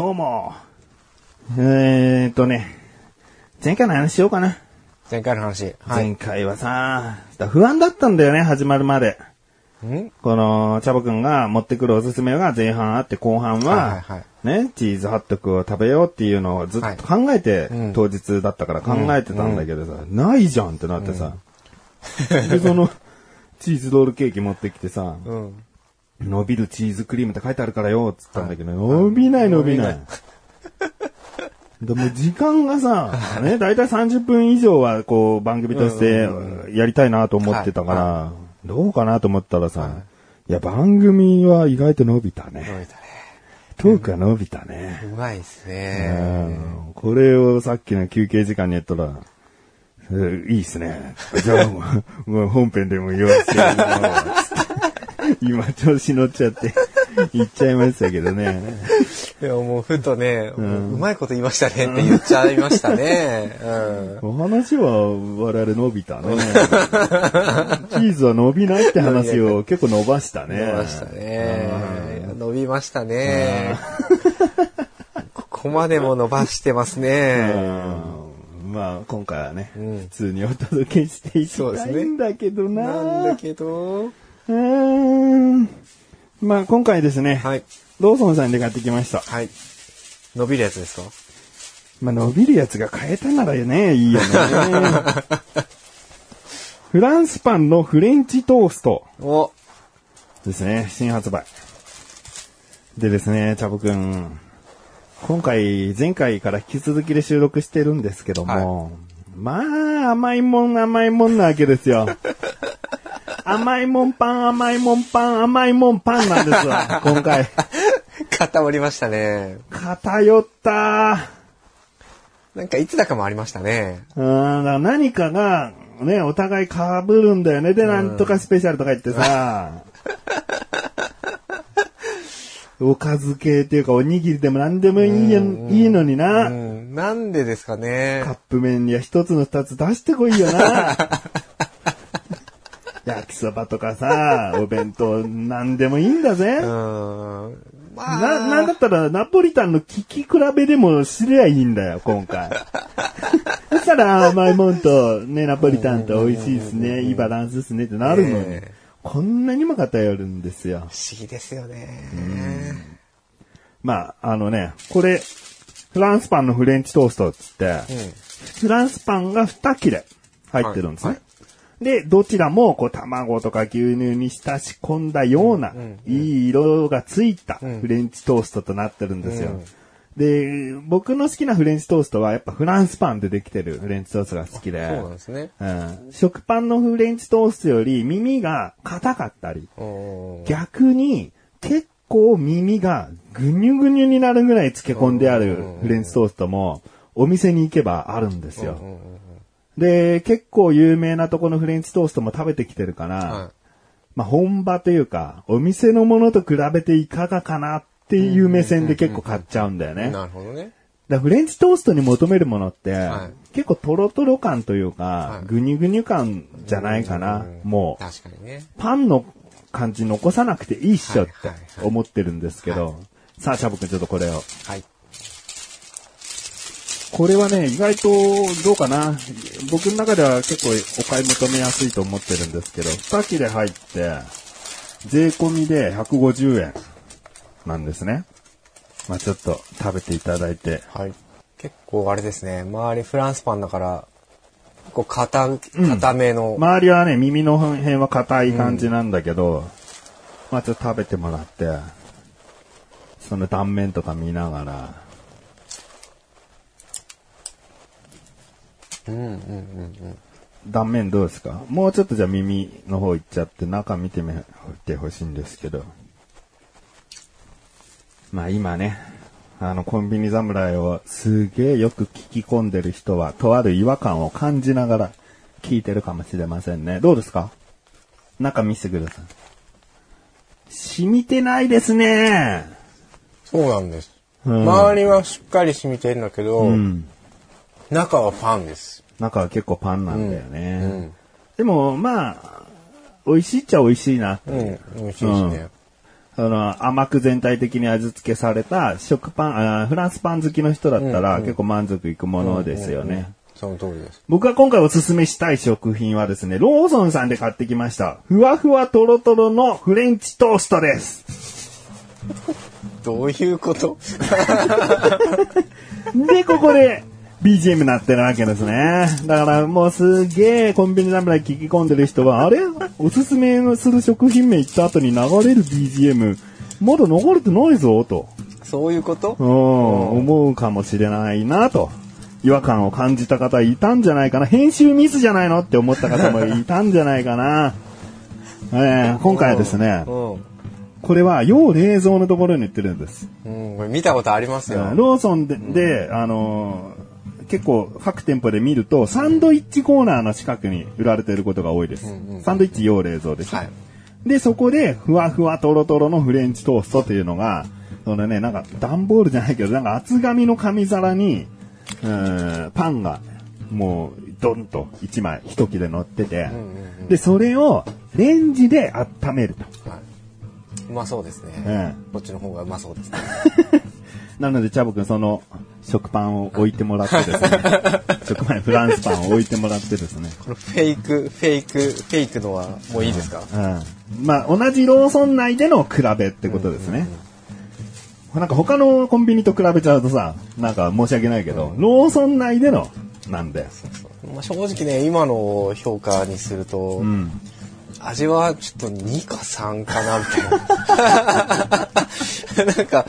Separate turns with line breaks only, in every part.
どうも。えーっとね、前回の話しようかな。
前回の話。はい。
前回はさ、不安だったんだよね、始まるまで。
ん？
この、チャボくんが持ってくるおすすめが前半あって後半は、
はいはい
ね、チーズハットクを食べようっていうのをずっと考えて、
うん
当日だったから考えてたんだけどさ、ないじゃんってなってさ、で、その、チーズロールケーキ持ってきてさ、
うん。
伸びるチーズクリームって書いてあるからよ、つったんだけど、伸びない伸びない。でも時間がさ、ね、だいたい30分以上はこう番組としてやりたいなと思ってたから、
は
どうかなと思ったらさ、いや番組は意外と伸びたね。
伸びたね。
トークが伸びたね。
うまいです
う
ね。
んこれをさっきの休憩時間にやったら、えーいいっすね。じゃあ、本編でも言わせて 今調子乗っちゃって 言っちゃいましたけどね。
いや、もうふとね、うまいこと言いましたねって言っちゃいましたね。うん。
お話は我々伸びたね。チーズは伸びないって話を結構伸ばしたね。
伸びましたね。伸びましたね。ここまでも伸ばしてます
う
ね。
んまあ今回はね、
うん
普通にお届けしていきたい
そうですね
んだけどな。
なんだけど、
うーんまあ今回ですね、
はい。
ローソンさんで買ってきました。
はい。伸びるやつですか？
まあ伸びるやつが買えたならね、いいよね。フランスパンのフレンチトースト
お、
ですね、新発売。でですね、チャボくん。今回、前回から引き続きで収録してるんですけども、まあ、甘いもん甘いもんなわけですよ。甘いもんパン、甘いもんパン、甘いもんパンなんですわ、今回。
固まりましたね。
偏った
なんかいつだかもありましたね。
うん、だから何かが、ね、お互い被るんだよね。で、なんとかスペシャルとか言ってさ、おかず系っていうか、おにぎりでも何でもいいよいいのに
う
な。
ん。なんでですかね
カッ。プ麺には一つの二つ出してこいよな。焼きそばとかさ、お弁当何でもいいんだぜ。
うん。まあ、
な、なんだったらナポリタンの聞き比べでもすりゃいいんだよ、今回。そしたら甘いもんとね、ナポリタンと美味しいですね、いいバランスですねってなるのに
ねえ、
こんなにも偏るんですよ。
不思議ですよね。
まあ、あのね、これ、フランスパンのフレンチトーストっつって、
うん。
フランスパンが2切れ入ってるんですね。
はい
で、どちらも、こう、卵とか牛乳に浸し込んだような、いい色がついたフレンチトーストとなってるんですよ。で、僕の好きなフレンチトーストは、やっぱフランスパンでできてるフレンチトーストが好きで、
そうなんですね。
うん、食パンのフレンチトーストより耳が硬かったり、
うん
逆に結構耳がぐにゅぐにゅになるぐらい漬け込んであるフレンチトーストもお店に行けばあるんですよ。で、結構有名なとこのフレンチトーストも食べてきてるから、
は
まあ本場というか、お店のものと比べていかがかなっていう目線で結構買っちゃうんだよね。
なるほどね。
らフレンチトーストに求めるものって、
はい
結構トロトロ感というか、
はい
ぐにゅぐにゅ感じゃないかな、もう。
確かにね。
パンの感じ残さなくていいっしょって
はいはいはい
思ってるんですけど、さあ、シャボくんちょっとこれを。
はい。
これはね、意外とどうかな。僕の中では結構お買い求めやすいと思ってるんですけど、2切れ入って、税込みで150円なんですね。まあちょっと食べていただいて。
はい。結構あれですね。周りフランスパンだから、こう、硬、硬めの、
周りはね、耳の辺は硬い感じなんだけど、まあちょっと食べてもらって、その断面とか見ながら、
うんうんうんうん。
断面どうですか？もうちょっとじゃあ耳の方行っちゃって中見てみてほしいんですけど。まあ今ね、あのコンビニ侍をすげえよく聞き込んでる人は、とある違和感を感じながら聞いてるかもしれませんね。どうですか？中見せてください。染みてないですね。
そうなんです。
うん
周りはしっかり染みてるんだけど、
うん。
中はパンです。
中は結構パンなんだよね。
うん
でも、まあ、美味しいっちゃ美味しいな。
うん、美味しいですね。
あの、甘く全体的に味付けされた食パン、あフランスパン好きの人だったら結構満足いくものですよね。
その通りです。
僕が今回おすすめしたい食品はですね、ローソンさんで買ってきました。ふわふわとろとろのフレンチトーストです。
どういうこと？
で、ここで BGM なってるわけですね。だからもうすげえコンビニ侍聞き込んでる人は、あれ？おすすめする食品名言った後に流れる BGM、まだ流れてないぞ、と。
そういうこと？
うん、思うかもしれないなと。違和感を感じた方いたんじゃないかな。編集ミスじゃないのって思った方もいたんじゃないかな。えー今回はですね、
うん。
これは要冷蔵のところに売ってるんです。
うん、これ見たことありますよ。
ローソンで、であのー結構各店舗で見ると、サンドイッチコーナーの近くに売られていることが多いです。サンドイッチ要冷蔵です。
はい。
で、そこで、ふわふわとろとろのフレンチトーストというのが、そのね、なんか、段ボールじゃないけど、なんか厚紙の紙皿に、うーんパンが、もう、ドンと一枚、一切れ乗ってて、で、それを、レンジで温めると。
はい。うまそうですね。
え
こっちの方がうまそうですね。
なので、チャボくん、その、食パンを置いてもらってですね、食パン、フランスパンを置いてもらってですね、
このフェイク、フェイク、フェイクのはもういいですか？
うん。まあ、同じローソン内での比べってことですね。なんか他のコンビニと比べちゃうとさ、なんか申し訳ないけど、ローソン内での、なんで。
まあ、正直ね、今の評価にすると、
うん。
味はちょっと2か3かな、みたいな。なんか、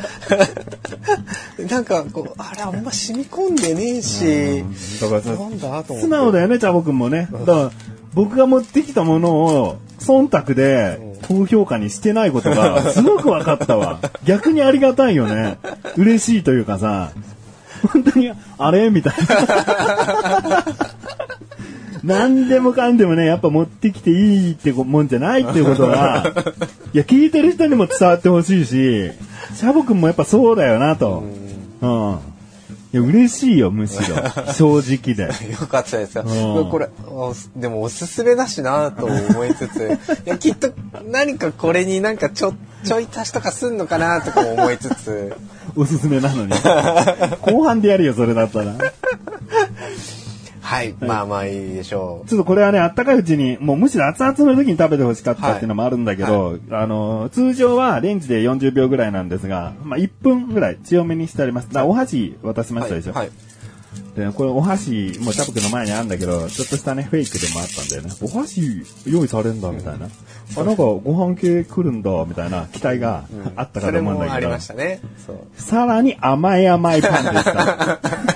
なんかこう、あれあんま染み込んでねえし、なんだと思って。
素直だよね、チャボくんもね。だから、僕が持ってきたものを、忖度で高評価にしてないことが、すごく分かったわ。逆にありがたいよね。嬉しいというかさ、本当に、あれ？みたいな。何でもかんでもね、やっぱ持ってきていいってもんじゃないっていうことが、いや、聞いてる人にも伝わってほしいし、シャボくんもやっぱそうだよなと。うん。いや、嬉しいよ、むしろ。正直で。
よかったですよ。
うん
これ、おでもおすすめだしなと思いつつ、いや、きっと何かこれになんかちょ、ちょい足しとかすんのかなとかも思いつつ、
おすすめなのに。後半でやるよ、それだったら。
はい、まあまあいいでしょ
ちょっとこれはね、あったかいうちに、もうむしろ熱々の時に食べてほしかったっていうのもあるんだけど、あの、通常はレンジで40秒ぐらいなんですが、まあ1分ぐらい強めにしてあります。だからお箸渡し
う。
ましたでしょ。
はい。
で、これお箸、もうチャプクの前にあるんだけど、ちょっとしたね、フェイクでもあったんだよね。お箸用意されんだ、みたいな。あ、なんかご飯系来るんだ、みたいな期待があったかと思うんだけど
もありま。したね。
さらに甘い甘いパンでした。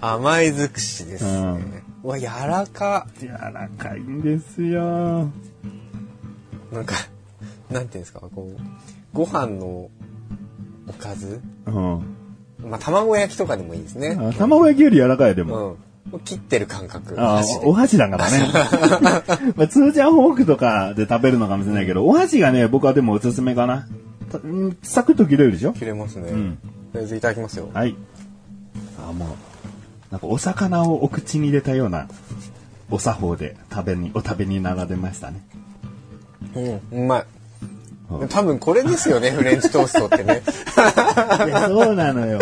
甘い尽くしですね。
う
うわ、柔らか。
柔らかいんですよ。
なんか、なんていうんですか、こう、ご飯のおかず？
うん。
まあ、卵焼きとかでもいいですね。
あ卵焼きより柔らかいでも。
うん。切ってる感覚。
お箸だからね。まあ、通常はフォークとかで食べるのかもしれないけど、お箸がね、僕はでもおすすめかな。サクッと切れるでしょ？
切れますね。
ん
とりあえずいただきますよ。
はい。あ、もう、なんかお魚をお口に入れたようなお作法で食べに、お食べになられましたね。
うん、うまい。多分これですよね、フレンチトーストってね。
いや、そうなのよ。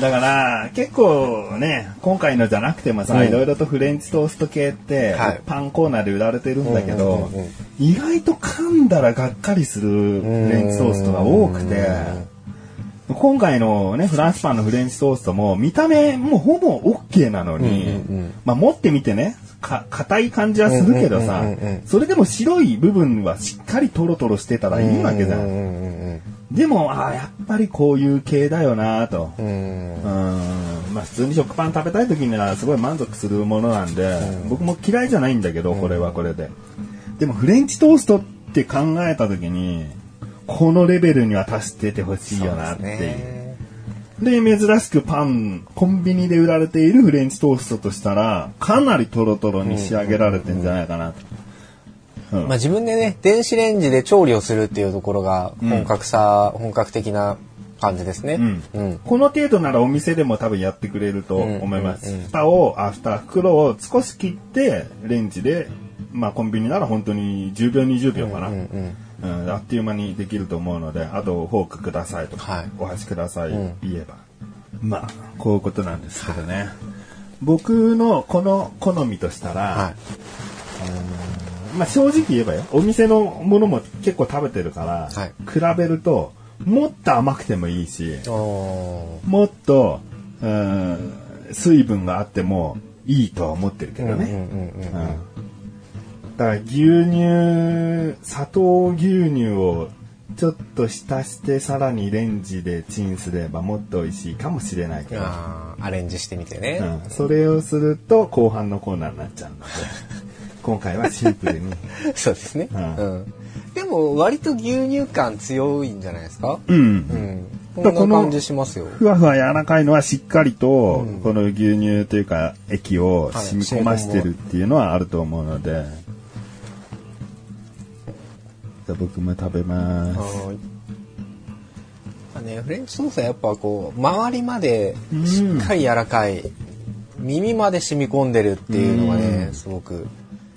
だから、結構ね、今回のじゃなくてもさ、
うん
いろいろとフレンチトースト系って、
はい
パンコーナーで売られてるんだけど、
うんうんうんうん
意外と噛んだらがっかりするフレンチトーストが多くて、今回のね、フランスパンのフレンチトーストも、見た目もうほぼ OK なのに、
うんうんうん
まあ持ってみてね、か、硬い感じはするけどさ
うんうんうんうん、
それでも白い部分はしっかりトロトロしてたらいいわけじゃ。
うんんうん
でも、ああ、やっぱりこういう系だよなと。
うんうん。
うん。まあ普通に食パン食べたい時にはすごい満足するものなんで、僕も嫌いじゃないんだけど、これはこれで。でもフレンチトーストって考えた時に、このレベルには達しててほしいよなっていう。で珍しくパン、コンビニで売られているフレンチトーストとしたら、かなりトロトロに仕上げられてんじゃないかなと。
まあ自分でね、電子レンジで調理をするっていうところが本格さ、本格的な感じですね。
うん
うん。
この程度ならお店でも多分やってくれると思います。
うんうんうん
蓋を、あ、蓋、袋を少し切って、レンジで、まあコンビニなら本当に10秒、20秒かな。
うんうん
うんあっという間にできると思うので、あとフォークくださいとか、
はい。
お箸ください、
うん。
言えば。まあ、こういうことなんですけどね。僕のこの好みとしたら、
はい。
まあ正直言えばよ、お店のものも結構食べてるから、
はい。
比べると、もっと甘くてもいいし、もっと、うん、水分があってもいいとは思ってるけどね。
うんうんうんうん。
うんだから牛乳、砂糖牛乳をちょっと浸してさらにレンジでチンすればもっと美味しいかもしれないけど、
あーアレンジしてみてね。
うん、それをすると後半のコーナーになっちゃうので、今回はシンプルに。
そうですね。
うん
うん。でも割と牛乳感強いんじゃないですか？
うん
うん。こ
の
んな感じしますよ。
ふわふわ柔らかいのはしっかりと、
うん
この牛乳というか液を染み込ましてるっていうのはあると思うので、じゃあ僕も食べます。
はーいあね、フレンチトーストはやっぱこう周りまでしっかり柔らかい、耳まで染み込んでるっていうのがね、
うん
すごく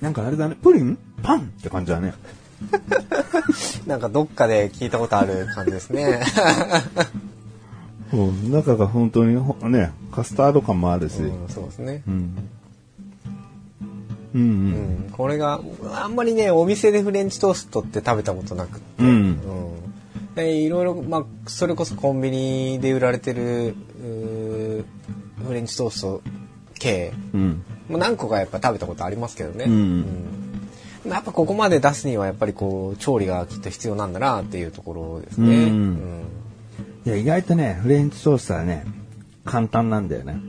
なんかあれだね、プリン？パンって感じだね。
なんかどっかで聞いたことある感じですね。
うん中が本当にほね、カスタード感もあるし。
うん、そうですね。
うん。うんう。
うんん、これがあんまりねお店でフレンチトーストって食べたことなくって、
うん
うんでいろいろ、まあ、それこそコンビニで売られてるフレンチトースト系
うん。
もう何個かやっぱ食べたことありますけどね、
うん
うんやっぱここまで出すにはやっぱりこう調理がきっと必要なんだなっていうところですね。
うんいや、意外とね、フレンチトーストはね、簡単なんだよね。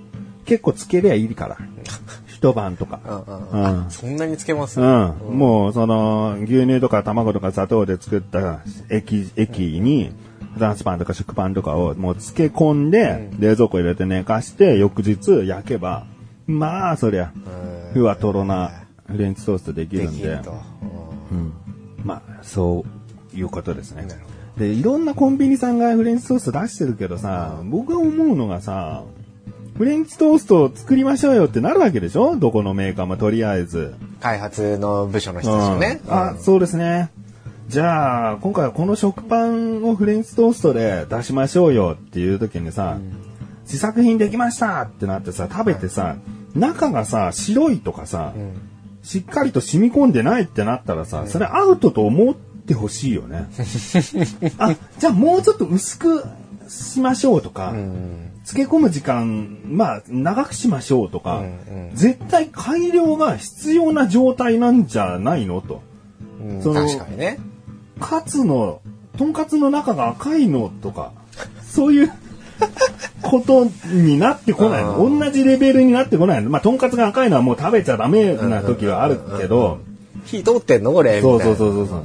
結構つけりゃいいから。一晩とか。
うんうん
うん
あそんなにつけます、
うん。もう、その、牛乳とか卵とか砂糖で作った液、液に、フランスパンとか食パンとかをもう漬け込んで、冷蔵庫入れて寝かして、翌日焼けば、まあ、そりゃ、
うん
ふわとろなフレンチトーストでき
で
るんで。うん。まあ、そういうことですね。で、いろんなコンビニさんがフレンチトースト出してるけどさ、僕が思うのがさ、フレンチトーストを作りましょうよってなるわけでしょ？どこのメーカーもとりあえず。
開発の部署の人たちもね。
うんあ、そうですね。じゃあ、今回はこの食パンをフレンチトーストで出しましょうよっていう時にさ、試作品できましたってなってさ、食べてさ、中がさ、白いとかさ、
うん
しっかりと染み込んでないってなったらさ、それアウトと思ってほしいよね。あ、じゃあもうちょっと薄くしましょうとか、
うん
漬け込む時間、まあ、長くしましょうとか、
うんうん
絶対改良が必要な状態なんじゃないの？と。
うん
その
確かにね。
カツの、とんかつの中が赤いのとか、そういうことになってこないの？
うん
同じレベルになってこないの？まあ、とんかつが赤いのはもう食べちゃダメな時はあるけど、
火通ってんの？これみたい
そう
な
そうそうそうそう。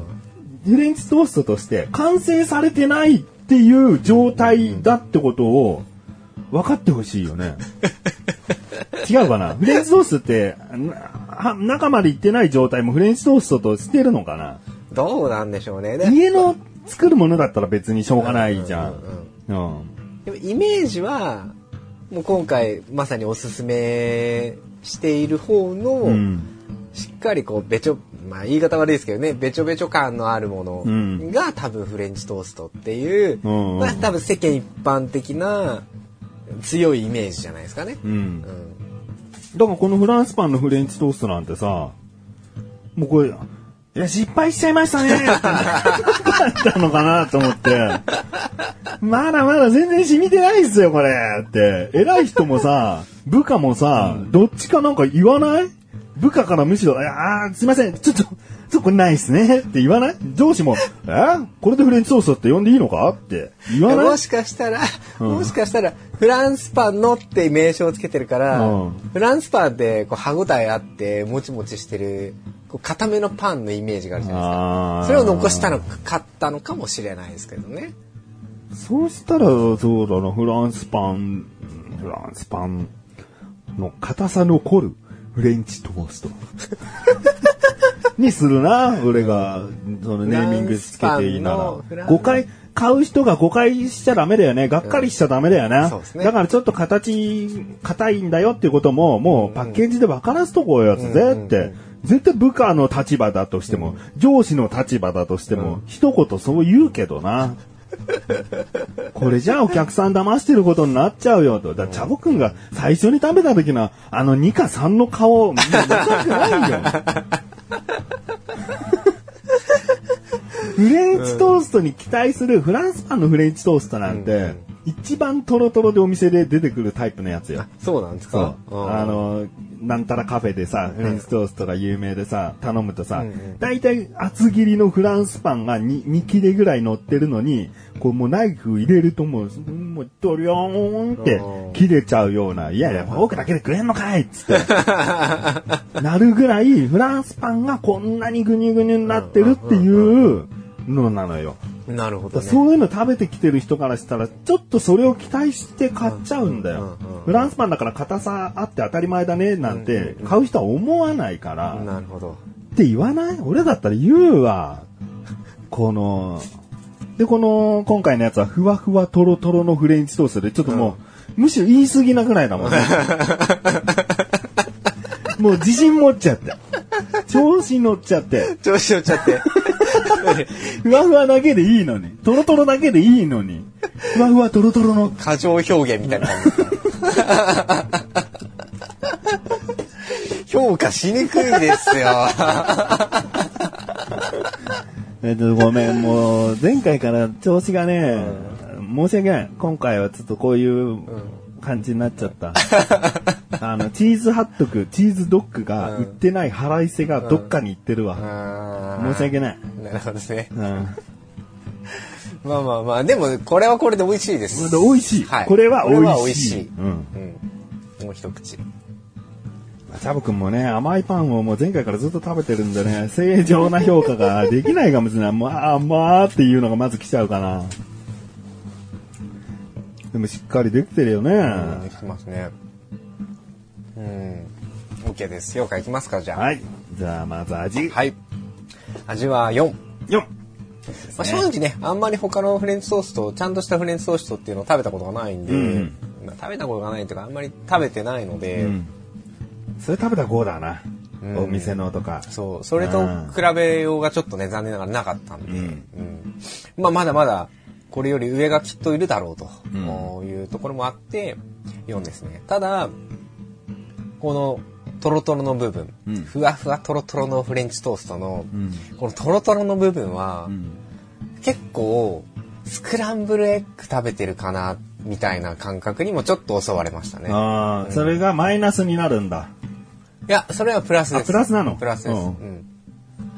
フレンチトーストとして完成されてないっていう状態だってことを分かってほしいよね。違うかな？フレンチトーストって、中まで行ってない状態もフレンチトーストとしてるのかな？
どうなんでしょうね。で
家の作るものだったら別にしょうがないじゃん。うん。
でもイメージは、もう今回まさにおすすめしている方の、
うん。
しっかりこうべちょ、まあ言い方悪いですけどね、べちょべちょ感のあるもの
うん
が多分フレンチトーストっていう、
うん
まあ多分世間一般的な強いイメージじゃないですかね。
うん。
うん。
だからこのフランスパンのフレンチトーストなんてさ、もうこれ、いや、失敗しちゃいましたねってなったのかなと思って、まだまだ全然染みてないっすよ、これって。偉い人もさ、部下もさ、どっちかなんか言わない？部下からむしろ、いやあーすいません、ちょっと、ちょっとこれないっすね。って言わない？上司も、え？これでフレンチトーストって呼んでいいのか？って言わない？
もしかしたら、もしかしたら、フランスパンのって名称をつけてるから、
うん
フランスパンってこう歯ごたえあって、もちもちしてる、ここう固めのパンのイメージがあるじゃないですか。それを残したのかったのかもしれないですけどね。
そうしたら、そうだな、フランスパン、フランスパンの硬さ残るフレンチトースト。にするな、俺が、そのネーミングつけていいなら
フラ
買う人が誤解しちゃダメだよね。がっかりしちゃダメだよね。
そうですね
だからちょっと形、硬いんだよっていうことも、もうパッケージで分からすとこうやつぜって。絶対部下の立場だとしても、上司の立場だとしても、一言そう言うけどな。これじゃあお客さん騙してることになっちゃうよと。だチャボくんが最初に食べた時のあの2か3の顔、見たくないよ。フレンチトーストに期待するフランスパンのフレンチトーストなんて、一番トロトロでお店で出てくるタイプのやつよ。
そうなんです
そ
か
う。あ、の、なんたらカフェでさ、フレンチトーストが有名でさ、頼むとさ大体厚切りのフランスパンが 2, 2切れぐらい乗ってるのに、こうもうナイフ入れるともう、もうドリョーンって切れちゃうような、いやいや、フォークだけで食えんのかいっつって。なるぐらい、フランスパンがこんなにぐにゅぐにゅになってるっていうのなのよ。
なるほどね。
そういうの食べてきてる人からしたら、ちょっとそれを期待して買っちゃうんだよ
うんうんうん。
フランスパンだから硬さあって当たり前だねなんて買う人は思わないから、
なるほど。
って言わない？俺だったら言うわ。この、で、この、今回のやつはふわふわとろとろのフレンチトーストで、ちょっともう、むしろ言い過ぎなぐらいだもんね。もう自信持っちゃって。調子乗っちゃって。
調子乗っちゃって。
ふわふわだけでいいのに。とろとろだけでいいのに。ふわふわとろとろの。
過剰表現みたいな。評価しにくいですよ。
えっと、ごめん、もう、前回から調子がね、申し訳ない。今回はちょっとこういう感じになっちゃった。あの、チーズハットク、チーズドッグが売ってない腹いせがどっかに行ってるわ。申し訳ない。
なるほどですね。
うん。
まあまあまあ、でもこれはこれで美味しいです。
美味しい。
はい
これは美味しい。
しい
うん。
うん。もう一口。
チャボくんもね、甘いパンをもう前回からずっと食べてるんでね、正常な評価ができないかもしれない。もう、あーまあっていうのがまず来ちゃうかな。でもしっかりできてるよね。
できてますね。うん。OK です。評価いきますか、じゃあ。
はい。じゃあ、まず味。
はい。味は4。
4。
まあ、正直ね、あんまり他のフレンチトースト、ちゃんとしたフレンチトーストっていうのを食べたことがないんで、
うん
まあ食べたことがないというか、あんまり食べてないので、
うん。それ食べたら5だな。
うん
お店のとか。
そう、それと比べようがちょっとね、残念ながらなかったんで、
うん
うんまあ、まだまだ、これより上がきっといるだろうと
うん
いうところもあって、4ですね。ただ、この、トロトロの部分、
うん
ふわふわトロトロのフレンチトーストの、
うん。
このトロトロの部分は、
うん。
結構、スクランブルエッグ食べてるかな、みたいな感覚にもちょっと襲われましたね。
ああ、それがマイナスになるんだ。
いや、それはプラスです。
あプラスなの？
プラスです。
うん
うん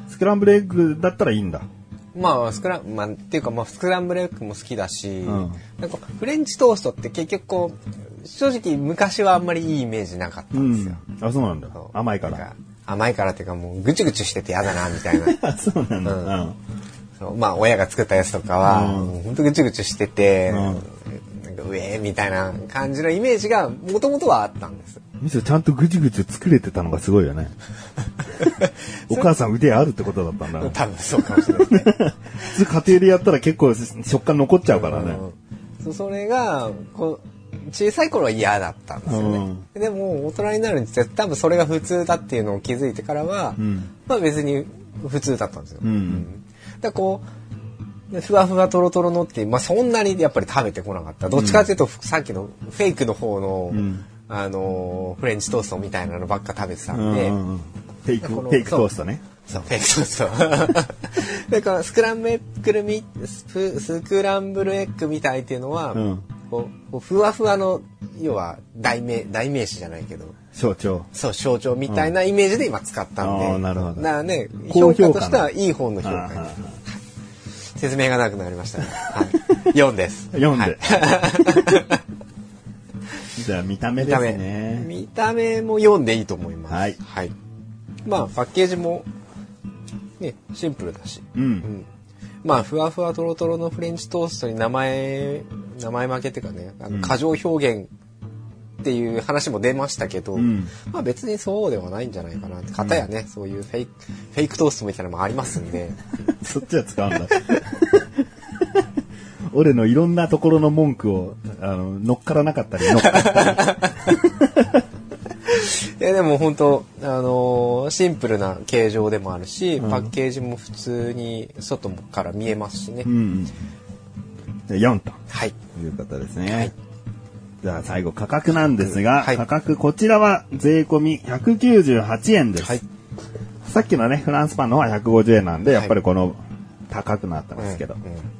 スクランブルエッグだったらいいんだ。
まあ、スクラン、まあ、っていうか、まあ、スクランブルエッグも好きだし、
ん
なんか、フレンチトーストって結局こう、正直昔はあんまりいいイメージなかった
うん
ですよ。
ん。あ、そうなんだ。甘いか。
ら甘いからっていうか、もう、ぐちゅぐちゅしてて嫌だな、みたいな。
あ、そうなんだ。
うんまあ、親が作ったやつとかは、
うん
もうほんとぐちゅぐちゅしてて、
うん
なんか、うえーみたいな感じのイメージが、もともとはあったんです。
むしろちゃんとぐちぐち作れてたのがすごいよね。お母さん腕あるってことだったんだ。
多分そうかもしれない。ね。
普通家庭でやったら結構食感残っちゃうからね。
うん。そうそれがこう小さい頃は嫌だったんですよね、でも大人になるにつれて多分それが普通だっていうのを気づいてからは、
うん。
まあ別に普通だったんですよ、
うん
だこうふわふわとろとろのって、まあ、そんなにやっぱり食べてこなかった。どっちかっていうと、さっきのフェイクの方の、
ん
あのフレンチトーストみたいなのばっか食べてた
うんん
で、
うんうんフェイク、
この
フェイクトーストね。
そう、フェイクトースト。だから、スクランブルエッグみ、スクランブルエッグみたいっていうのは、
うん
こうこうふわふわの、要は、代名、代名詞じゃないけど、
象徴。
そう、象徴みたいなイメージで今使ったんで。
あーなるほど
だからね、
高評価
としてはいい方の評価です。説明がなくなりましたね。はい。4です。
4
はい
で。じゃあ見た目です。ね。
見た目も4でいいと思います。
はい
はい。まあ、パッケージもね、シンプルだし。
うん。
うん。まあ、ふわふわとろとろのフレンチトーストに名前、名前負けっていうかね、あの過剰表現っていう話も出ましたけど、
うん
まあ別にそうではないんじゃないかなって。方やね、そういうフェイク、フェイクトーストみたいなのもありますんで、
そっちは使うんだ。俺のいろんなところの文句を、あの、乗っからなかったり、乗っかったり。
いやでも本当あのーシンプルな形状でもあるし、パッケージも普通に外から見えますしね。
うんうん。で4と
はい。
いうことですね。
はい
じゃあ最後価格なんですが、
はい
価格こちらは税込み198円です。
はい。
さっきのね、フランスパンの方は150円なんで、やっぱりこの高くなってますけど。
うんうん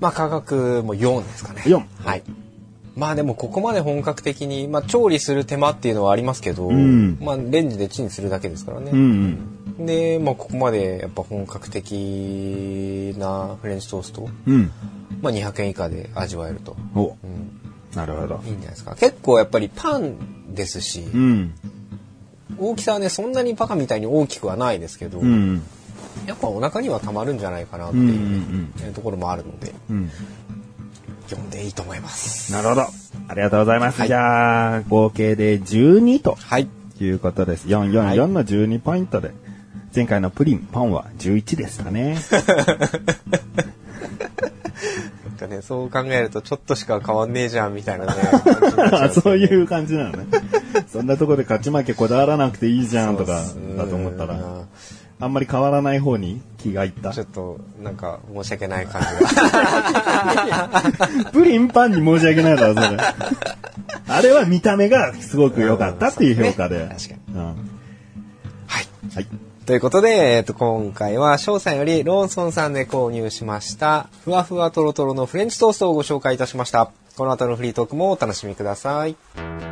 まあ価格も4ですかね。
4
はい。まあでもここまで本格的に、まあ調理する手間っていうのはありますけど、
ん
まあレンジでチンするだけですからね。
うんうん。
で、まあここまでやっぱ本格的なフレンチトースト、
うん。
まあ200円以下で味わえると。
お、
うん。
なるほど
い。いんじゃないですか。結構やっぱりパンですし、
うん。
大きさはね、そんなにバカみたいに大きくはないですけど、
うん。
やっぱお腹にはたまるんじゃないかなって
うん。う
いう、ところもあるので、
うん。
読んでいいと思います。
なるほど。ありがとうございます。
はい
じゃあ、合計で12と
はい。
いうことです。444の12ポイントで。前回のプリン、パンは11でしたね。
かね、そう考えるとちょっとしか変わんねえじゃんみたいなね。な
そういう感じなのね。そんなとこで勝ち負けこだわらなくていいじゃんとかだと思ったら
うん、
あんまり変わらない方に気がいった
ちょ。っと、なんか、申し訳ない感じが。
プリンパンに申し訳ないだろ、それ。あれは見た目がすごく良かったっていう評価で。
うんね確
うん
はい。
はい。
ということで、えっと、今回は翔さんよりローソンさんで購入しました、ふわふわとろとろのフレンチトーストをご紹介いたしました。この後のフリートークもお楽しみください。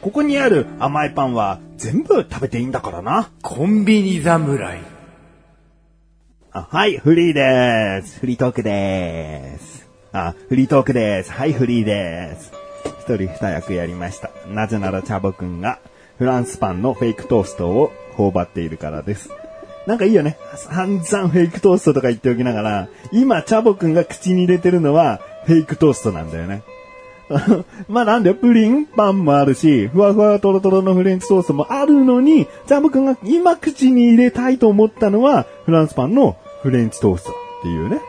ここにある甘いパンは全部食べていいんだからな。
コンビニ侍。
あはい、フリーです。フリートークです。あ、フリートークです。はい、フリーです。一人二役やりました。なぜならチャボくんがフランスパンのフェイクトーストを頬張っているからです。なんかいいよね。散々フェイクトーストとか言っておきながら、今チャボくんが口に入れてるのはフェイクトーストなんだよね。まあなんでプリン、パンもあるし、ふわふわトロトロのフレンチトーストもあるのに、ジャム君が今口に入れたいと思ったのは、フランスパンのフレンチトーストっていうね。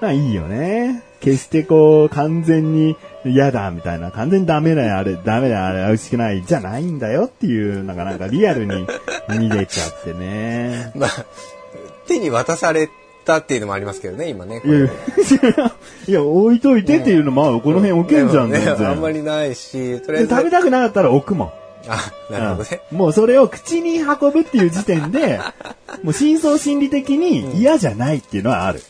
まあいいよね。決してこう、完全に嫌だみたいな、完全にダメだよ、あれ、ダメだよ、あれ、美味しくない、じゃないんだよっていうのがなんかリアルに見れちゃってね。
まあ、手に渡されたっていうのもありますけどね、今ね。こ
いや
れ
いや、いや、置いといてっていうのも、この辺置けんじゃん、
ね
全然。
あんまりないし、とりあえず。
で食べたくなかったら置くもん。
あ、なるほどね。
うんもうそれを口に運ぶっていう時点で、もう深層心理的に嫌じゃないっていうのはある。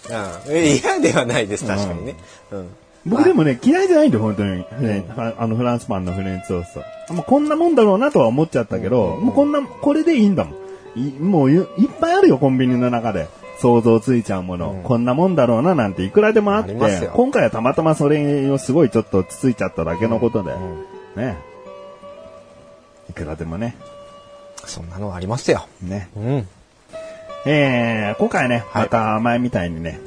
うんえ嫌ではないです、確かにね。うん。
僕でもね、嫌いじゃないんだよ、本当に。ねあのフランスパンのフレンチトースト。もうこんなもんだろうなとは思っちゃったけど、もうこんな、これでいいんだもん。いもういいっぱいあるよ、コンビニの中で。想像ついちゃうもの、こんなもんだろうななんていくらでもあって今回はたまたまそれをすごいちょっとつついちゃっただけのことで、ね。いくらでもね、
そんなのありますよ。
ね。
うん。
えー、今回ね、
はい
また前みたいにね、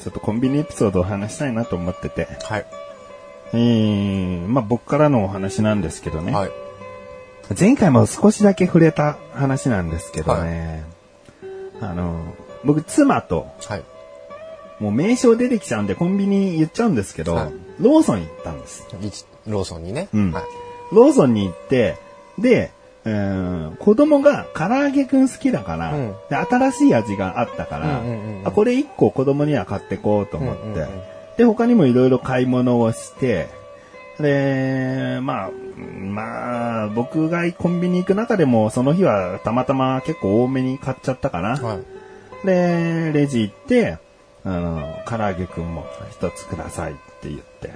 ちょっとコンビニエピソードを話したいなと思ってて、
はい。
えー、まあ僕からのお話なんですけどね、
はい。
前回も少しだけ触れた話なんですけどね、あの、僕妻と、
はい。
もう名称出てきちゃうんでコンビニ言っちゃうんですけど、
はい
ローソン行ったんです。
一ローソンにね。
うん
はい。
ローソンに行って、で、えー子供が唐揚げくん好きだから、
うん
で新しい味があったから、
うんうんうんうん
あこれ一個子供には買ってこうと思って、
うんうんうん
で、他にもいろいろ買い物をして、で、まあ、まあ、僕がコンビニ行く中でも、その日はたまたま結構多めに買っちゃったかな。
はい。
で、レジ行って、あの、唐揚げくんも一つくださいって言って。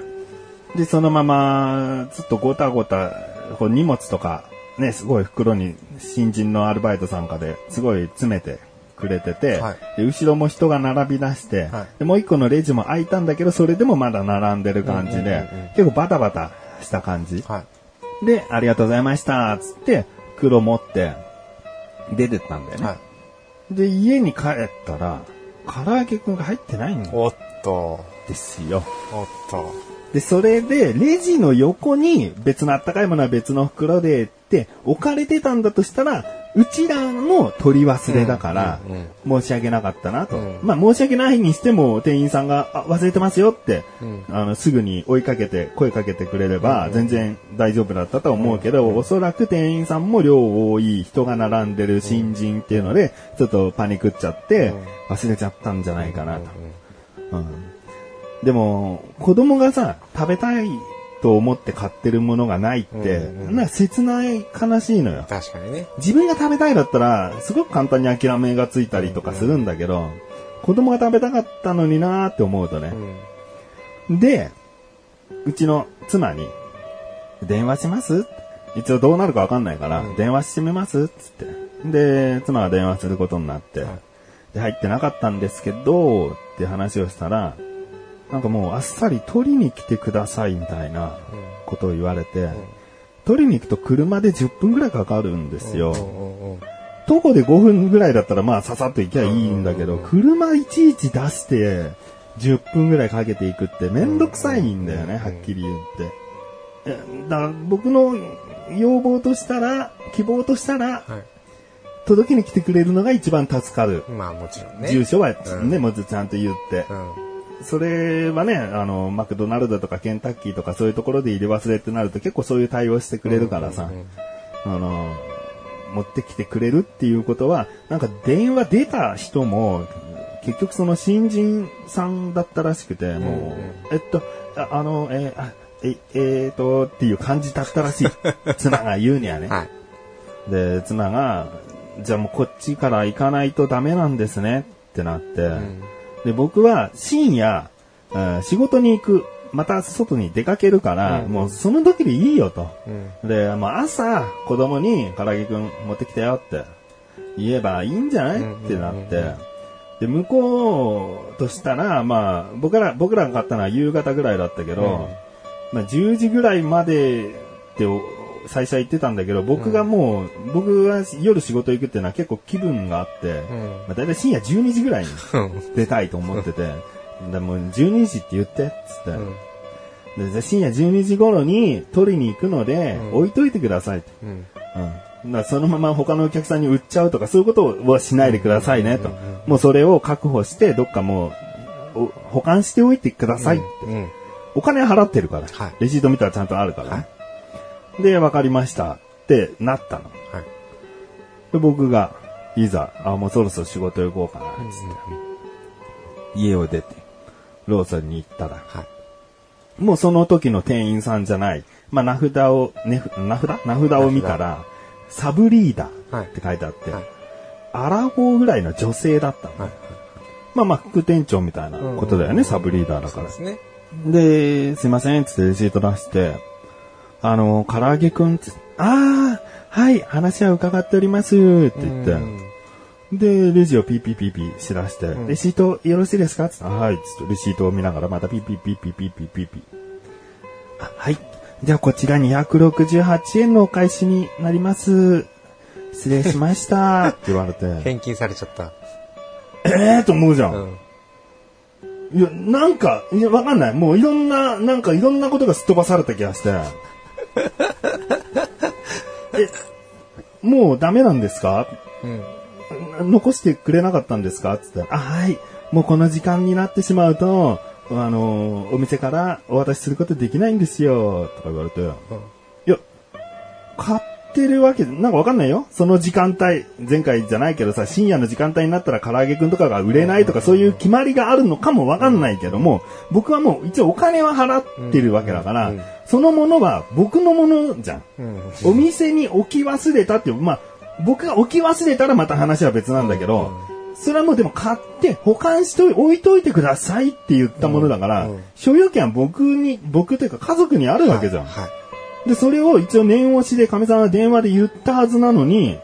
で、そのまま、ずっとごたごた、こう荷物とか、ね、すごい袋に新人のアルバイトさんかですごい詰めてくれてて、
はい
で後ろも人が並び出して、
はい
でもう一個のレジも開いたんだけど、それでもまだ並んでる感じで、結構バタバタした感じ。
はい。
で、ありがとうございました、つって、袋持って、出てったんだよね。
はい。
で、家に帰ったら、唐揚げくんが入ってないん
おっと、
ですよ。
おっと。
で、それで、レジの横に別のあったかいものは別の袋でって置かれてたんだとしたら、うちらの取り忘れだから申し訳なかったなと。
うん。
まあ、申し訳ないにしても、店員さんが、あ、忘れてますよって、
うん。
あの、すぐに追いかけて、声かけてくれれば、全然大丈夫だったとは思うけど、おそらく店員さんも量多い、人が並んでる新人っていうので、ちょっとパニクっちゃって、忘れちゃったんじゃないかなと。うん。でも、子供がさ、食べたいと思って買ってるものがないって、
うんうん
なんか切ない悲しいのよ。
確かにね。
自分が食べたいだったら、すごく簡単に諦めがついたりとかするんだけど、子供が食べたかったのになーって思うとね
う。ん。
で、うちの妻に、電話します？一応どうなるかわかんないから、
うん
電話してみます？つって。で、妻が電話することになって、
はい
で、入ってなかったんですけど、って話をしたら、なんかもうあっさり取りに来てくださいみたいなことを言われて、取りに行くと車で10分ぐらいかかるんですよ。徒歩で5分ぐらいだったらまあささっと行きゃいいんだけど、車いちいち出して10分ぐらいかけていくってめんどくさいんだよね、はっきり言って。えだから僕の要望としたら、希望としたら、
は
届けに来てくれるのが一番助かる。
い。まあもちろんね。
住所は
うん
ね、もうちゃんと言って。
うん。
それはね、あの、マクドナルドとかケンタッキーとかそういうところで入れ忘れってなると結構そういう対応してくれるからさ。
うん
あの、持ってきてくれるっていうことは、なんか電話出た人も、結局その新人さんだったらしくて、もう、えっと、ああの、えーあえ、えーと、っていう感じだったらしい。妻が言うにはね。
はい。
で、妻が、じゃあもうこっちから行かないとダメなんですねってなって、
ん
で、僕は深夜、えー仕事に行く、また外に出かけるから、
うん
もうその時でいいよと。
うん。
で、まあ、朝、子供に、唐揚げくん持ってきたよって言えばいいんじゃない？
うん
ってなっ
うん
て。で、向こうとしたら、まあ、僕ら、僕らが買ったのは夕方ぐらいだったけど、まあ、10時ぐらいまでってお最初は言ってたんだけど、僕がもう、僕は夜仕事行くっていうのは結構気分があって、
うん
まあ、だいたい深夜12時ぐらいに出たいと思ってて、でもう12時って言って、つって。でじゃあ深夜12時頃に取りに行くので、
うん
置いといてくださいって。
うん。
うん。だそのまま他のお客さんに売っちゃうとかそういうことはしないでくださいねと。もうそれを確保してどっかもうお保管しておいてくださいって。
うん。
お金払ってるから。
はい
レシート見たらちゃんとあるからね。で、わかりましたってなったの。
はい。
で、僕が、いざ、あ、もうそろそろ仕事行こうかな、つって。家を出て、ローソンに行ったら、
はい。
もうその時の店員さんじゃない。まあ、名札を、ね、名札？名札を見たら、サブリーダーって書いてあって、
はい
アラフォーぐらいの女性だったの。
はい。
まあまあ、副店長みたいなことだよね、
うん
サブリーダーだから
そうで。すね。
で、すいません、つってレシート出して、あの、唐揚げくんつって、ああ、はい、話は伺っております、って言って、で、レジをピーピーピーピーしだして、
ん
レシートよろしいですか？つって、あはい、つってレシートを見ながらまたピーピーピーピーピーピーピーピー。あはい。じゃあこちら268円のお返しになります。失礼しました。って言われて、
返金されちゃった。
ええー、と思うじゃん。
うん。
いや、なんか、いや、わかんない。もういろんな、なんかいろんなことがすっ飛ばされた気がして。え、もうダメなんですか？
うん。
残してくれなかったんですか？つって。あ、はい。もうこの時間になってしまうと、あの、お店からお渡しすることできないんですよ。とか言われて。いや、買ってるわけ、なんかわかんないよ。その時間帯、前回じゃないけどさ、深夜の時間帯になったら唐揚げくんとかが売れないとかそういう決まりがあるのかもわかんないけども、僕はもう一応お金は払ってるわけだから
うん、
そのものは僕のものじゃん。
うん。
お店に置き忘れたっていう、まあ、僕が置き忘れたらまた話は別なんだけど、それはもうでも買って保管しておい置いといてくださいって言ったものだから、所有権は僕に、僕というか家族にあるわけじゃん。
はい。
で、それを一応念押しで亀さんは電話で言ったはずなのに、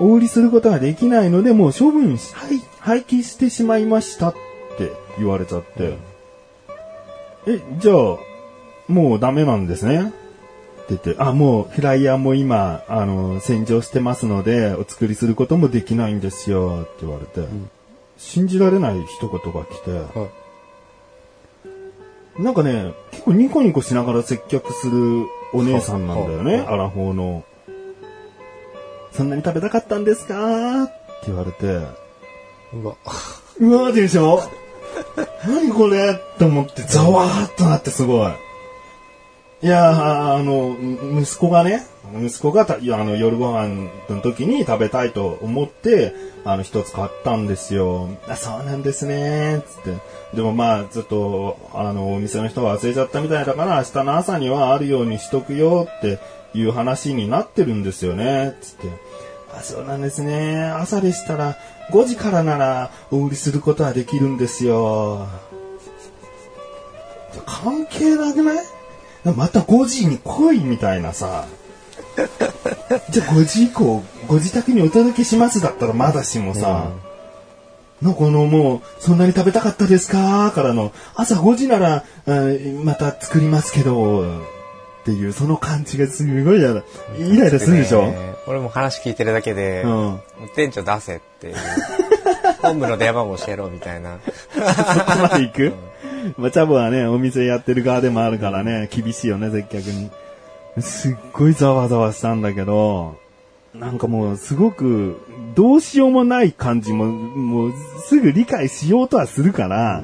お売りすることができないので、もう処分し、廃廃棄してしまいましたって言われちゃって。え、じゃあ、もうダメなんですね？言って、あ、もうフライヤーも今、あの、洗浄してますので、お作りすることもできないんですよって言われて、信じられない一言が来て、
はい。
なんかね、結構ニコニコしながら接客するお姉さんなんだよね、
は
アラフォーの。そんなに食べたかったんですか？って言われて、
うわ。
うわーでしょ？何これ？と思って、ざわーっとなってすごい。いやー、あの、息子がね、息子がたあの夜ご飯の時に食べたいと思って、あの、一つ買ったんですよ。あ、そうなんですねつって。でもまあ、ちょっと、あの、お店の人が忘れちゃったみたいだから、明日の朝にはあるようにしとくよっていう話になってるんですよね。つって。あ、そうなんですね。朝でしたら、5時からならお売りすることはできるんですよ。関係なくない？また5時に来いみたいなさ。じゃあ5時以降、ご自宅にお届けしますだったらまだしもさ、のこのもう、そんなに食べたかったですか？からの、朝5時なら、うんまた作りますけど、っていう、その感じがすごい嫌だ。イライラするでしょ、
ね俺も話聞いてるだけで、
うん
店長出せっていう。本部の電話番号教えろみたいな。
そこまで行く、まあ、チャボはね、お店やってる側でもあるからね、厳しいよね、接客に。すっごいざわざわしたんだけど、なんかもうすごく、どうしようもない感じも、もうすぐ理解しようとはするから、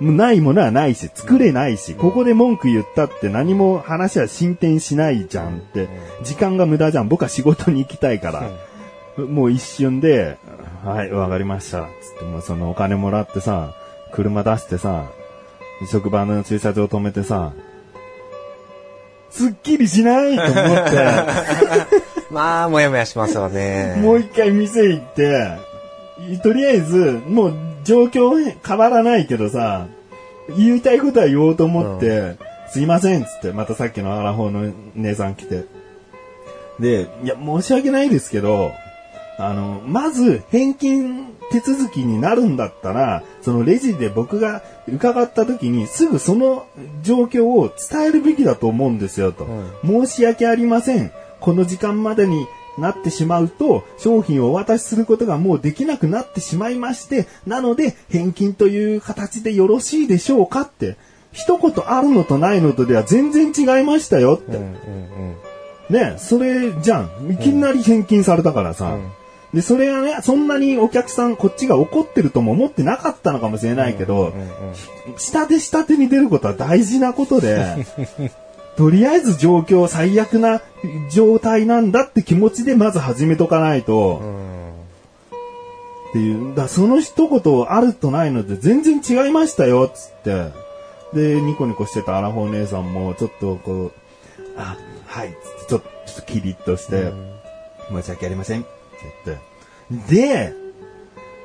もうないものはないし、作れないし、ここで文句言ったって何も話は進展しないじゃんって、時間が無駄じゃん。僕は仕事に行きたいから。もう一瞬で、はい、わかりました。つってもうそのお金もらってさ、車出してさ、職場の駐車場止めてさ、すっきりしないと思って、
まあ、もやもやしますわね。
もう一回店行って、とりあえず、もう状況変わらないけどさ、言いたいことは言おうと思って、すいませんっつって、またさっきのアラフォーの姉さん来て。で、いや、申し訳ないですけど、あの、まず返金手続きになるんだったら、そのレジで僕が伺った時にすぐその状況を伝えるべきだと思うんですよと。申し訳ありません。この時間までになってしまうと、商品をお渡しすることがもうできなくなってしまいまして、なので返金という形でよろしいでしょうかって、一言あるのとないのとでは全然違いましたよって。
うんうんうん。
ね、それじゃん。いきなり返金されたからさ。で、それがね、そんなにお客さん、こっちが怒ってるとも思ってなかったのかもしれないけど、下で下手に出ることは大事なことで、とりあえず状況最悪な状態なんだって気持ちでまず始めとかないと、っていう、だその一言あるとないので全然違いましたよ、つって。で、ニコニコしてたアラフォー姉さんもちょっとこう、あ、はい、ちょっとちょっとキリッとして、申し訳ありません、って言って。で、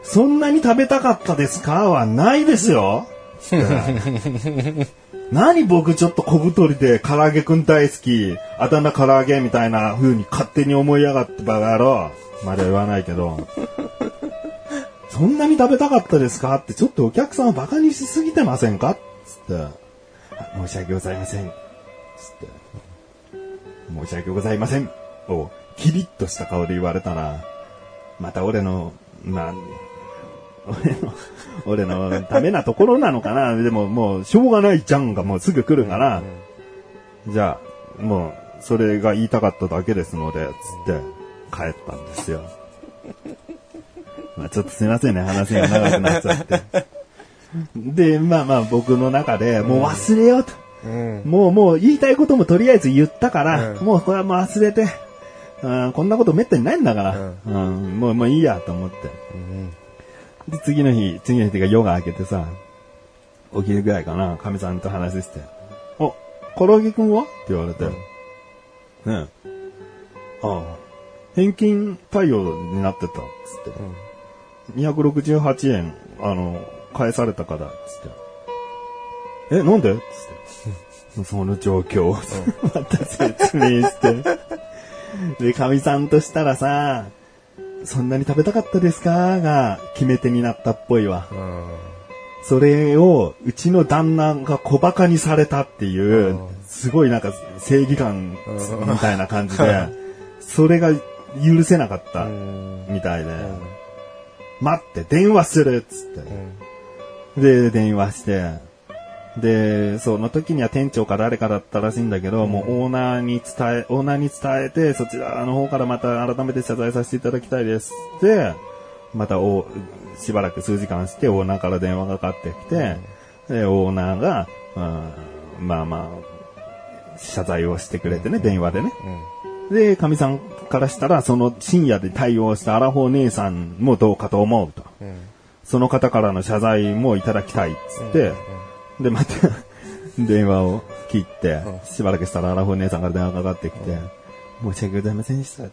そんなに食べたかったですか？はないですよ。何僕ちょっと小太りで唐揚げくん大好き、あだ名唐揚げみたいな風に勝手に思いやがってバカ野郎。までは言わないけど。そんなに食べたかったですか？ってちょっとお客さんをバカにしすぎてませんか？つって。あ申し訳ございません。つって。申し訳ございません。を、キリッとした顔で言われたら、また俺の、なん、俺の、俺のダメなところなのかなでももう、しょうがないじゃんがもうすぐ来るから、じゃあ、もう、それが言いたかっただけですので、つって、帰ったんですよ。まあちょっとすいませんね、話が長くなっちゃって。で、まあまあ僕の中で、もう忘れようと。
うん。
もうもう言いたいこともとりあえず言ったから、
うん
もうこれはもう忘れて、うん。こんなことめったにないんだから、
う
うん。もうもういいやと思って。で、次の日、次の日っていうか夜が明けてさ、お昼ぐらいかな、かみさんと話して、お、唐揚げくんは？って言われて、ねえ、ああ、返金対応になってた、つって。268円、あの、返されたから、つって。え、なんで？つって。その状況を、また説明して。で、かみさんとしたらさ、そんなに食べたかったですか？が決め手になったっぽいわ。
うん。
それを、うちの旦那が小馬鹿にされたっていう、すごいなんか正義感みたいな感じで、それが許せなかったみたいで、待って、電話するっつって。で、電話して、で、その時には店長か誰かだったらしいんだけど、もうオーナーに伝え、オーナーに伝えて、そちらの方からまた改めて謝罪させていただきたいですって、またお、しばらく数時間してオーナーから電話がかかってきて、で、オーナーが、うん、まあまあ、謝罪をしてくれてね、電話でね。で、かみさんからしたら、その深夜で対応したアラフォー姉さんもどうかと思うと。その方からの謝罪もいただきたいっつって、で、また、電話を切って、しばらくしたらアラフォー姉さんから電話がかかってきて、申し訳ございませんでした。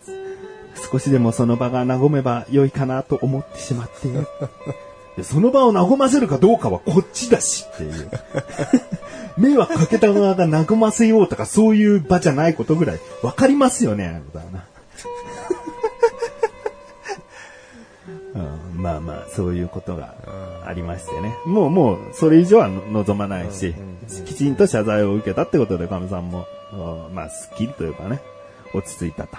少しでもその場が和めば良いかなと思ってしまって。でその場を和ませるかどうかはこっちだしっていう。迷惑かけた側が和ませようとかそういう場じゃないことぐらいわかりますよね、みたいな。まあまあ、そういうことがありましてね。もうもう、それ以上は望まないし、きちんと謝罪を受けたってことで、かみさんも、うんまあ、スッキリというかね、落ち着いたと。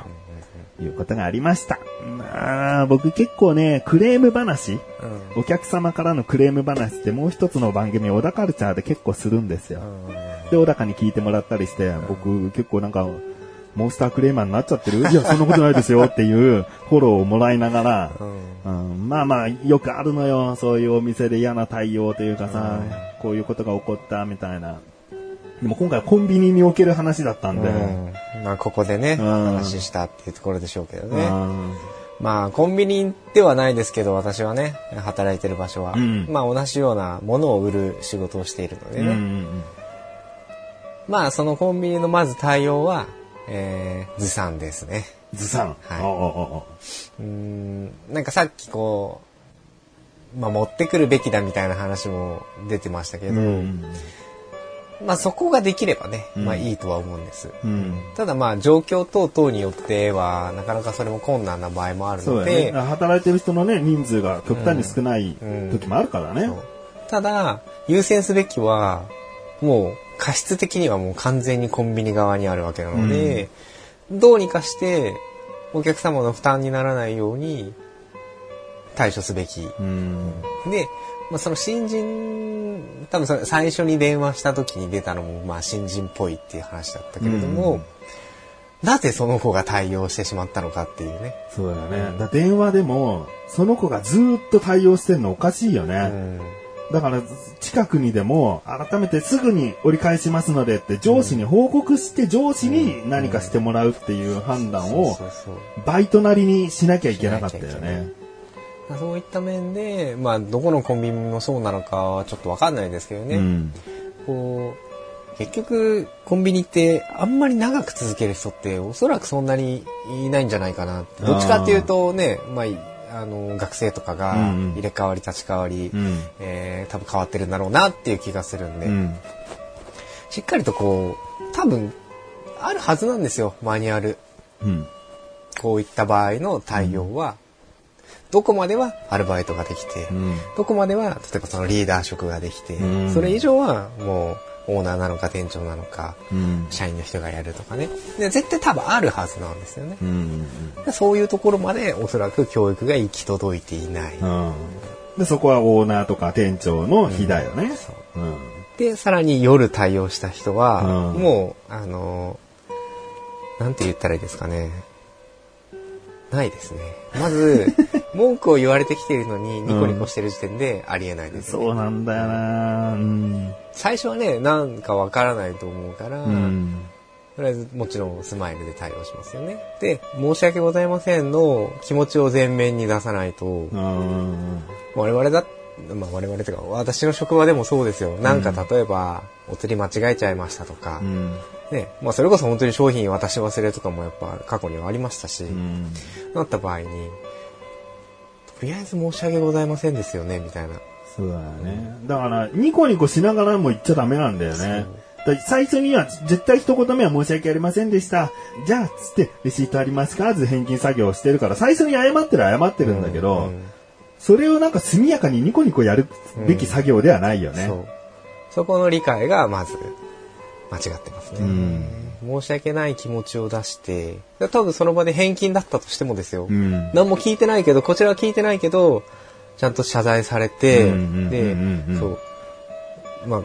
いうことがありました。まあ、僕結構ね、クレーム話、お客様からのクレーム話ってもう一つの番組、小田カルチャーで結構するんですよ。で、小高に聞いてもらったりして、僕結構なんか、モンスタークレーマーになっちゃってる？いや、そんなことないですよっていうフォローをもらいながら、うんまあまあ、よくあるのよ。そういうお店で嫌な対応というかさ、こういうことが起こったみたいな。でも今回はコンビニにおける話だったんで、
うんまあ、ここでね、
うん
話したっていうところでしょうけどね。
うん
まあ、コンビニではないですけど、私はね、働いてる場所は、
うん
まあ、同じようなものを売る仕事をしているのでね。
うんうん
まあ、そのコンビニのまず対応は、えー、ずさんですね。
ずさん。
はい。うーん、なんかさっきこう、まあ、持ってくるべきだみたいな話も出てましたけど、
うん。
まあ、そこができればね、
うん。
まあ、いいとは思うんです。
うん。
ただまあ状況等々によってはなかなかそれも困難な場合もあるの
そうだよね。
で、
働いてる人のね、人数が極端に少ない時もあるからね。
そう。ただ優先すべきはもう過失的にはもう完全にコンビニ側にあるわけなので、どうにかしてお客様の負担にならないように対処すべき。
うん。
で、まあ、その新人、多分それ最初に電話した時に出たのもまあ新人っぽいっていう話だったけれども、
うん
なぜその子が対応してしまったのかっていうね。
そうだよね。だ電話でも、その子がずーっと対応してんのおかしいよね。
うん
だから、近くにでも、改めてすぐに折り返しますのでって、上司に報告して、上司に何かしてもらうっていう判断をバイトなりにしなきゃいけなかったよね。
そういった面で、まあ、どこのコンビニもそうなのかはちょっとわかんないですけどね。
うん。
こう、結局、コンビニってあんまり長く続ける人っておそらくそんなにいないんじゃないかな。どっちかっていうとね、まあ、あの、学生とかが入れ替わり立ち替わり、
うん。
えー多分変わってるんだろうなっていう気がするんで、
うん。
しっかりとこう、多分、あるはずなんですよ、マニュアル。
うん。
こういった場合の対応は、どこまではアルバイトができて、
うん。
どこまでは、例えばそのリーダー職ができて、
うん
それ以上はもうオーナーなのか店長なのか、
うん。
社員の人がやるとかね。で絶対多分あるはずなんですよね。
うん。
でそういうところまでおそらく教育が行き届いていない。
うん。で、そこはオーナーとか店長の日だよね。
そう
うん。
で、さらに夜対応した人は、
うん
もう、あの、なんて言ったらいいですかね。ないですね。まず、文句を言われてきているのに、ニコニコしてる時点でありえないです、ね
そうなんだよなうん。
最初はね、なんかわからないと思うから、
うん。
とりあえずもちろんスマイルで対応しますよね。で、申し訳ございませんの気持ちを前面に出さないと、
うん。
我々だ、まあ我々というか私の職場でもそうですよ。なんか例えば、お釣り間違えちゃいましたとか、
うん。
ね、まあそれこそ本当に商品渡し忘れとかもやっぱ過去にはありましたし、
うん。
なった場合に、とりあえず申し訳ございませんですよね、みたいな。
そうだよね。だから、ニコニコしながらも言っちゃダメなんだよね。最初には絶対一言目は申し訳ありませんでした。じゃあ、つって、レシートありますかって返金作業をしてるから、最初に謝ってるは謝ってるんだけど、
うん
それをなんか速やかにニコニコやるべき作業ではないよね。
そう。そこの理解がまず間違ってますね。
うん
申し訳ない気持ちを出して、多分その場で返金だったとしてもですよ。
うん
何も聞いてないけど、こちらは聞いてないけど、ちゃんと謝罪されて、
うんうんうんうんう
で
ん、
そう、まあ、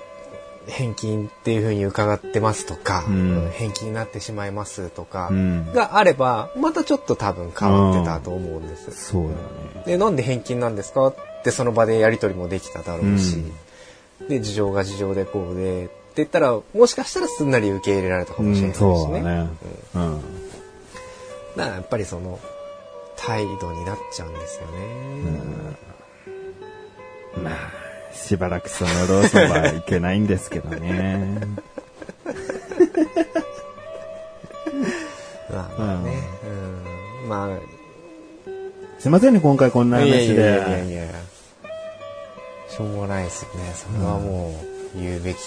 返金っていうふうに伺ってますとか、
うん
返金になってしまいますとか、
うん
があれば、またちょっと多分変わってたと思うんです。
そうだね。
で、なんで返金なんですかってその場でやり取りもできただろうし、で、事情が事情でこうで、って言ったら、もしかしたらすんなり受け入れられたかもしれないしね。
そうだね。うん。
だからやっぱりその、態度になっちゃうんですよね。
まあ、しばらくそのローソンはいけないんですけどね。
ま あまあね。うん。まあ、
すいませんね、今回こんな話
いやいやいやいや
で。
いや。しょうがないですよね。それはもう言うべき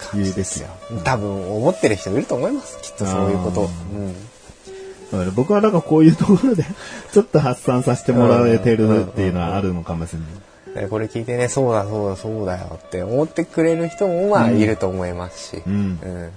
感じですよ。多分思ってる人いると思います。きっとそういうこと。
あ
うん。
うん僕はなんかこういうところで、ちょっと発散させてもらえてるっていうのはあるのかもしれない。
でこれ聞いてね、そうだそうだそうだよって思ってくれる人もまあいると思いますし、
うん
うん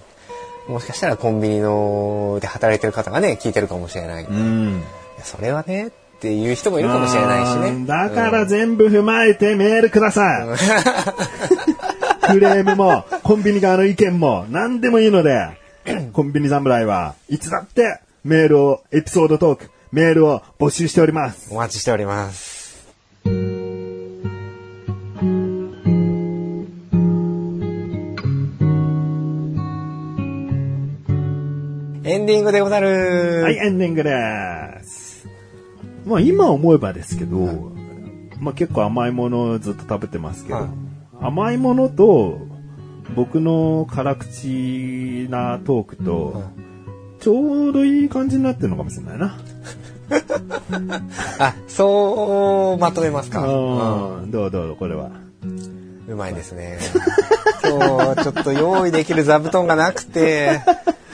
もしかしたらコンビニので働いてる方がね、聞いてるかもしれない。い
うん。
やそれはねっていう人もいるかもしれないし
う
ね。
んだから全部踏まえてメールください。クレームも、コンビニ側の意見も、何でもいいので、コンビニ侍はいつだってメールを、エピソードトーク、メールを募集しております。
お待ちしております。エンディングでござる。
はい、エンディングです。まあ今思えばですけど、まあ結構甘いものをずっと食べてますけど、
はい
甘いものと僕の辛口なトークと、ちょうどいい感じになってるのかもしれないな。
あ、そうまとめますか。うん
うん、どうどうこれは。
うまいですね。今日ちょっと用意できる座布団がなくて、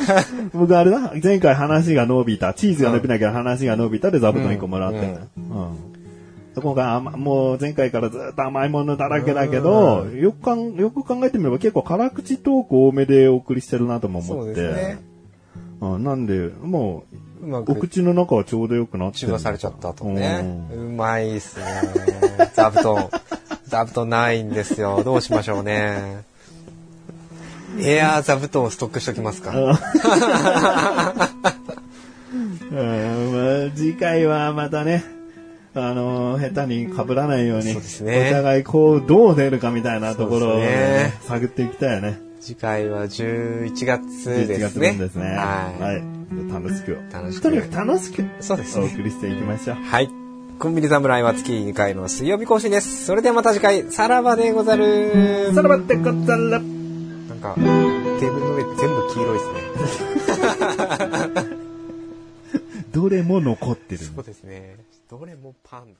僕あれだ、前回話が伸びた、チーズが伸びなきゃ話が伸びたで座布団1個もらって。うん。今回甘もう前回からずっと甘いものだらけだけど、よくかん、よく考えてみれば結構辛口トーク多めでお送りしてるなとも思
そう
って。
ですね。
うん、なんで、もう、
うまく
お口の中はちょうどよくなって
中和されちゃったとね。
う
うまいっすね。座布団。座布団ないんですよ。どうしましょうね。エアー座布団をストックしときますか。
次回はまたね、あのー下手に被らないように、
そうね
お互いこう、どう出るかみたいなところを、
そうですね
探っていきたいよね。
次回は11月
11
ですね。
月分ですね。
はい。
はい。楽しく。
楽しく
とにかく楽しく、
そうですね
お送りしていきましょう。
はい。コンビニ侍は月2回の水曜日更新です。それではまた次回、さらばでござる。
さらばってこったら、
なんか、テーブルの上全部黄色いですね。
どれも残ってる。
そうですね。どれもパン。